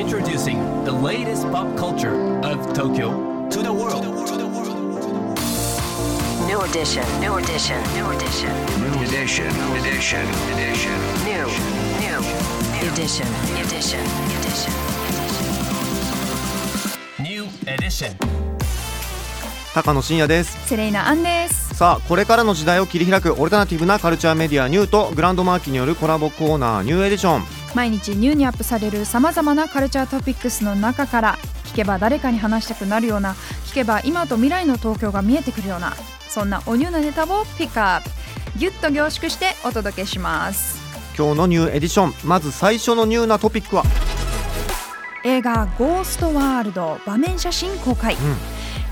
Introducing the latest pop culture of Tokyo to the world. New edition, new edition, new edition. New edition, edition, edition. New, new, edition, edition, edition. New edition. 高野真也ですセレイナアンですさあこれからの時代を切り開くオルタナティブなカルチャーメディアニューとグランドマーキによるコラボコーナーニューエディション毎日ニューにアップされるさまざまなカルチャートピックスの中から聞けば誰かに話したくなるような聞けば今と未来の東京が見えてくるようなそんなおニューなネタをピックアップ。ギュッと凝縮してお届けします。今日のニューエディションまず最初のニューなトピックは？映画「ゴーストワールド」場面写真公開、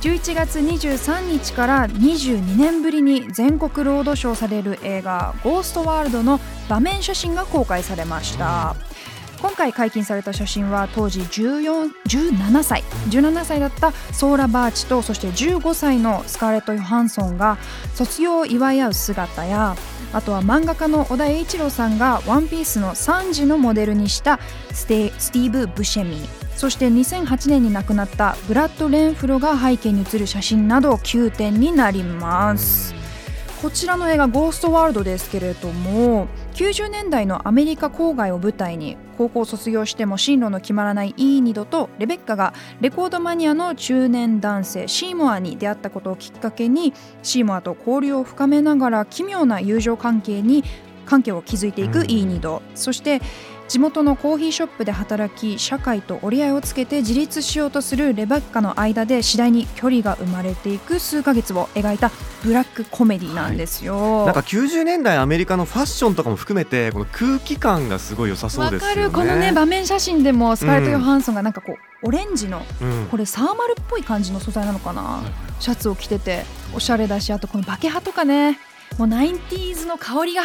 11月23日から22年ぶりに全国ロードショーされる映画「ゴーストワールド」の場面写真が公開されました、今回解禁された写真は当時14 17歳17歳だったソーラ・バーチとそして15歳のスカーレット・ヨハンソンが卒業を祝い合う姿やあとは漫画家の小田栄一郎さんが「ワンピースのサンジのモデルにしたステスティーブ・ブシェミ。ーそして2008年に亡くなったブラッド・レンフロが背景に写る写真など9点になります。こちらの映画「ゴーストワールド」ですけれども90年代のアメリカ郊外を舞台に高校卒業しても進路の決まらないイーニドとレベッカがレコードマニアの中年男性シーモアに出会ったことをきっかけにシーモアと交流を深めながら奇妙な友情関係に関係を築いていくイーニド、そして地元のコーヒーショップで働き社会と折り合いをつけて自立しようとするレベッカの間で次第に距離が生まれていく数ヶ月を描いたブラックコメディなんですよ。なんか90年代アメリカのファッションとかも含めてこの空気感がすごい良さそうわですよね。かる。このね場面写真でもスカーレット・ヨハンソンがなんかこうオレンジのうん。これサーマルっぽい感じの素材なのかな？シャツを着てておしゃれだしあとこのバケハとかね。もう 90s の香りが。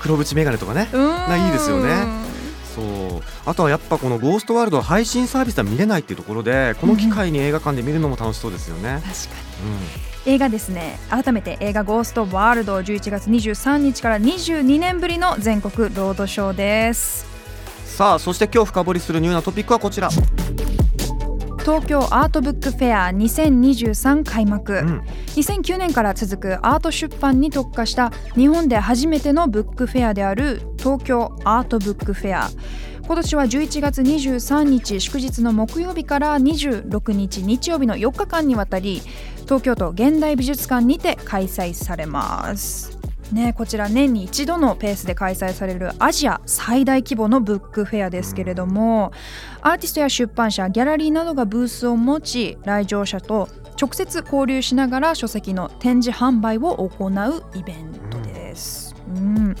黒縁眼鏡とかね。いいですよねそう。あとはやっぱこの「ゴーストワールド」は配信サービスは見れないっていうところでこの機会に映画館で見るのも楽しそうですよね。確かに。映画ですね。改めて映画「ゴーストワールド」11月23日から22年ぶりの全国ロードショーです。さあそして今日深掘りするニューなトピックはこちら。東京アートブックフェア2023開幕、うん。2009年から続くアート出版に特化した日本で初めてのブックフェアである東京アートブックフェア。今年は11月23日祝日の木曜日から26日日曜日の4日間にわたり東京都現代美術館にて開催されますね、こちら年に一度のペースで開催されるアジア最大規模のブックフェアですけれどもアーティストや出版社ギャラリーなどがブースを持ち来場者と直接交流しながら書籍の展示販売を行うイベントです。うん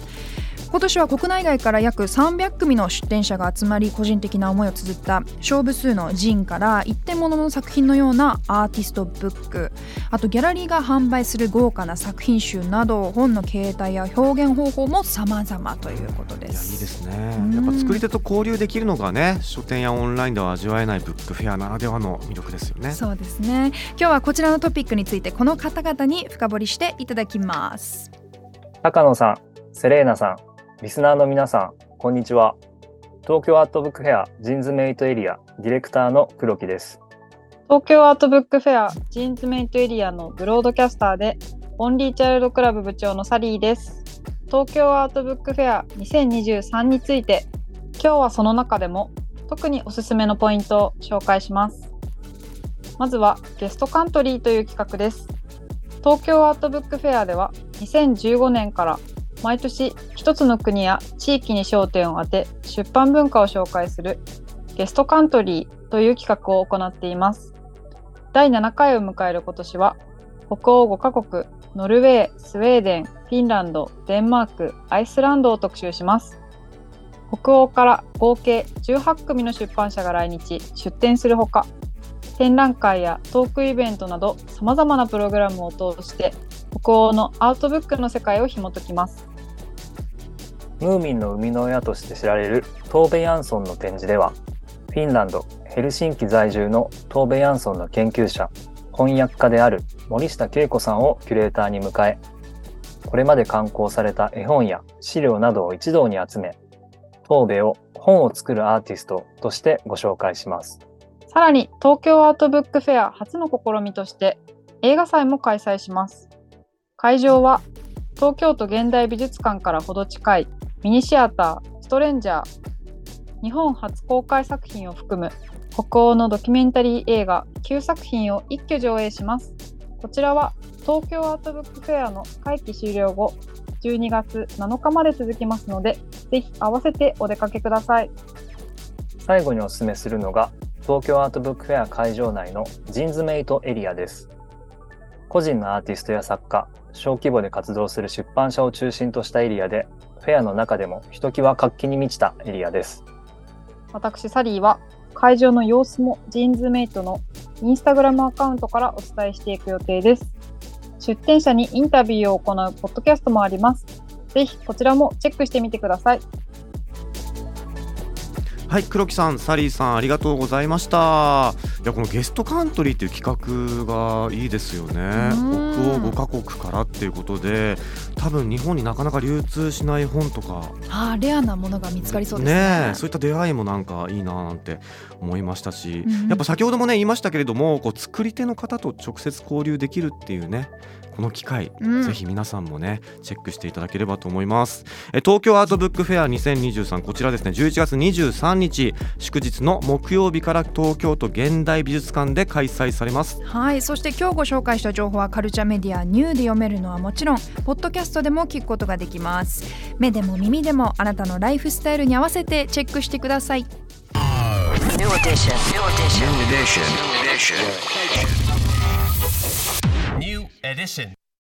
今年は国内外から約300組の出展者が集まり個人的な思いを綴った勝負数のジンから一点物の作品のようなアーティストブック。あとギャラリーが販売する豪華な作品集など本の形態や表現方法も様々ということでいやいいす。ですね。うんやっぱ作り手と交流できるのがね書店やオンラインでは味わえないブックフェアならではの魅力ですよね。そうですね。今日はこちらのトピックについてこの方々に深掘りしていただきます。高野さん、セレーナさん、リスナーの皆さん、こんにちは。東京アートブックフェア ZINE'S MATE エリアディレクターの黒木です。東京アートブックフェア ZINE'S MATE エリアのブロードキャスターでオンリーチャイルドクラブ部長のサリーです。東京アートブックフェア2023について今日はその中でも特におすすめのポイントを紹介します。まずはゲストカントリーという企画です。東京アートブックフェアでは2015年から毎年一つの国や地域に焦点を当て出版文化を紹介するゲストカントリーという企画を行っています。第7回を迎える今年は北欧5カ国ノルウェー、スウェーデン、フィンランド、デンマーク、アイスランドを特集します。北欧から合計18組の出版社が来日、出展するほか、展覧会やトークイベントなど様々なプログラムを通して北欧のアートブックの世界を紐解きます。ムーミンの生みの親として知られるトーベ・ヤンソンの展示では、フィンランド・ヘルシンキ在住のトーベ・ヤンソンの研究者、翻訳家である森下恵子さんをキュレーターに迎え、これまで刊行された絵本や資料などを一堂に集め、神戸を本を作るアーティストとしてご紹介します。さらに東京アートブックフェア初の試みとして映画祭も開催します。会場は東京都現代美術館からほど近いミニシアターストレンジャー日本初公開作品を含む北欧のドキュメンタリー映画9作品を一挙上映します。こちらは東京アートブックフェアの会期終了後12月7日まで続きますのでぜひ合わせてお出かけください。最後にお勧めするのが東京アートブックフェア会場内のジンズメイトエリアです。個人のアーティストや作家、小規模で活動する出版社を中心としたエリアで、フェアの中でもひときわ活気に満ちたエリアです。私サリーは会場の様子もジーンズメイトのインスタグラムアカウントからお伝えしていく予定です。出展者にインタビューを行うポッドキャストもあります。ぜひこちらもチェックしてみてください。はい黒木さんサリーさんありがとうございました。いやこのゲストカントリーっていう企画がいいですよね。うん。北欧5カ国からっていうことで多分日本になかなか流通しない本とか。あーレアなものが見つかりそうですね。ねえそういった出会いもなんかいいななんて思いましたし、うんうん。やっぱ先ほどもね言いましたけれどもこう作り手の方と直接交流できるっていうねこの機会、うん。ぜひ皆さんもねチェックしていただければと思います。え東京アートブックフェア2023こちらですね。11月23日祝日の木曜日から東京都現代美術館で開催されます。はいそして今日ご紹介した情報はカルチャーメディアニューで読めるのはもちろんポッドキャでも聞くことができます。目でも耳でもあなたのライフスタイルに合わせてチェックしてください。